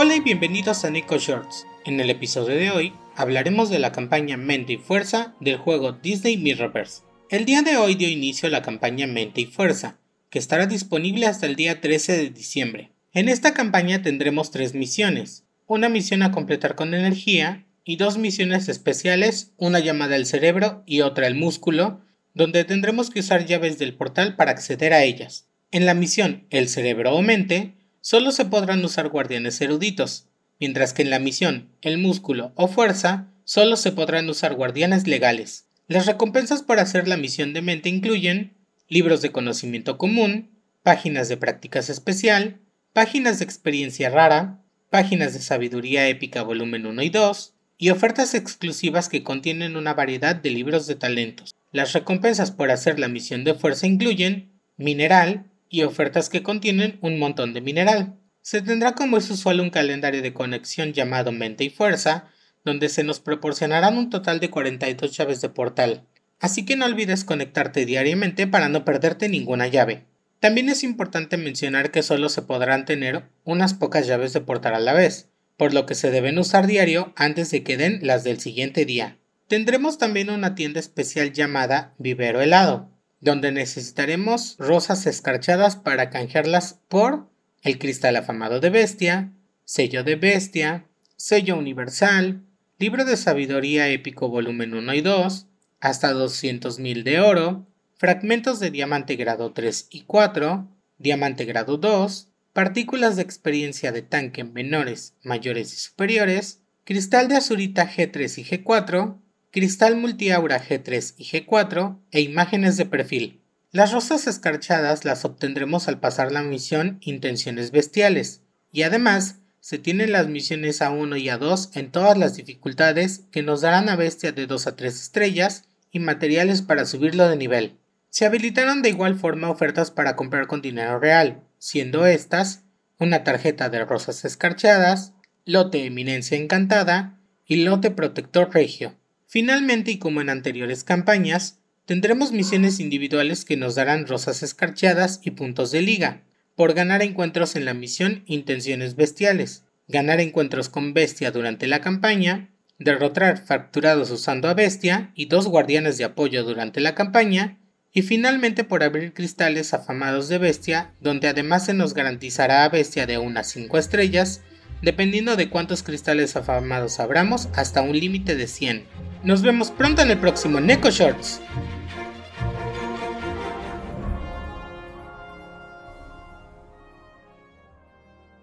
Hola y bienvenidos a Nico Shorts. En el episodio de hoy hablaremos de la campaña Mente y Fuerza del juego Disney Mirrorverse. El día de hoy dio inicio la campaña Mente y Fuerza, que estará disponible hasta el día 13 de diciembre. En esta campaña tendremos tres misiones, una misión a completar con energía y dos misiones especiales, una llamada el cerebro y otra el músculo, donde tendremos que usar llaves del portal para acceder a ellas. En la misión El cerebro o mente, solo se podrán usar guardianes eruditos, mientras que en la misión El músculo o fuerza, solo se podrán usar guardianes legales. Las recompensas por hacer la misión de mente incluyen libros de conocimiento común, páginas de prácticas especial, páginas de experiencia rara, páginas de sabiduría épica volumen 1 y 2, y ofertas exclusivas que contienen una variedad de libros de talentos. Las recompensas por hacer la misión de fuerza incluyen mineral, y ofertas que contienen un montón de mineral. Se tendrá como es usual un calendario de conexión llamado Mente y Fuerza, donde se nos proporcionarán un total de 42 llaves de portal, así que no olvides conectarte diariamente para no perderte ninguna llave. También es importante mencionar que solo se podrán tener unas pocas llaves de portal a la vez, por lo que se deben usar diario antes de que den las del siguiente día. Tendremos también una tienda especial llamada Vivero Helado, donde necesitaremos rosas escarchadas para canjearlas por el cristal afamado de bestia, sello de bestia, sello universal, libro de sabiduría épico volumen 1 y 2, hasta 200.000 de oro, fragmentos de diamante grado 3 y 4, diamante grado 2, partículas de experiencia de tanque menores, mayores y superiores, cristal de azurita G3 y G4, cristal multiaura G3 y G4 e imágenes de perfil. Las rosas escarchadas las obtendremos al pasar la misión Intenciones Bestiales, y además se tienen las misiones A1 y A2 en todas las dificultades que nos darán a bestia de 2 a 3 estrellas y materiales para subirlo de nivel. Se habilitaron de igual forma ofertas para comprar con dinero real, siendo estas una tarjeta de rosas escarchadas, lote Eminencia Encantada y lote Protector Regio. Finalmente, y como en anteriores campañas, tendremos misiones individuales que nos darán rosas escarchadas y puntos de liga, por ganar encuentros en la misión Intenciones Bestiales, ganar encuentros con Bestia durante la campaña, derrotar fracturados usando a Bestia y dos guardianes de apoyo durante la campaña, y finalmente por abrir cristales afamados de Bestia, donde además se nos garantizará a Bestia de unas 5 estrellas, dependiendo de cuántos cristales afamados abramos hasta un límite de 100. Nos vemos pronto en el próximo Neko Shorts.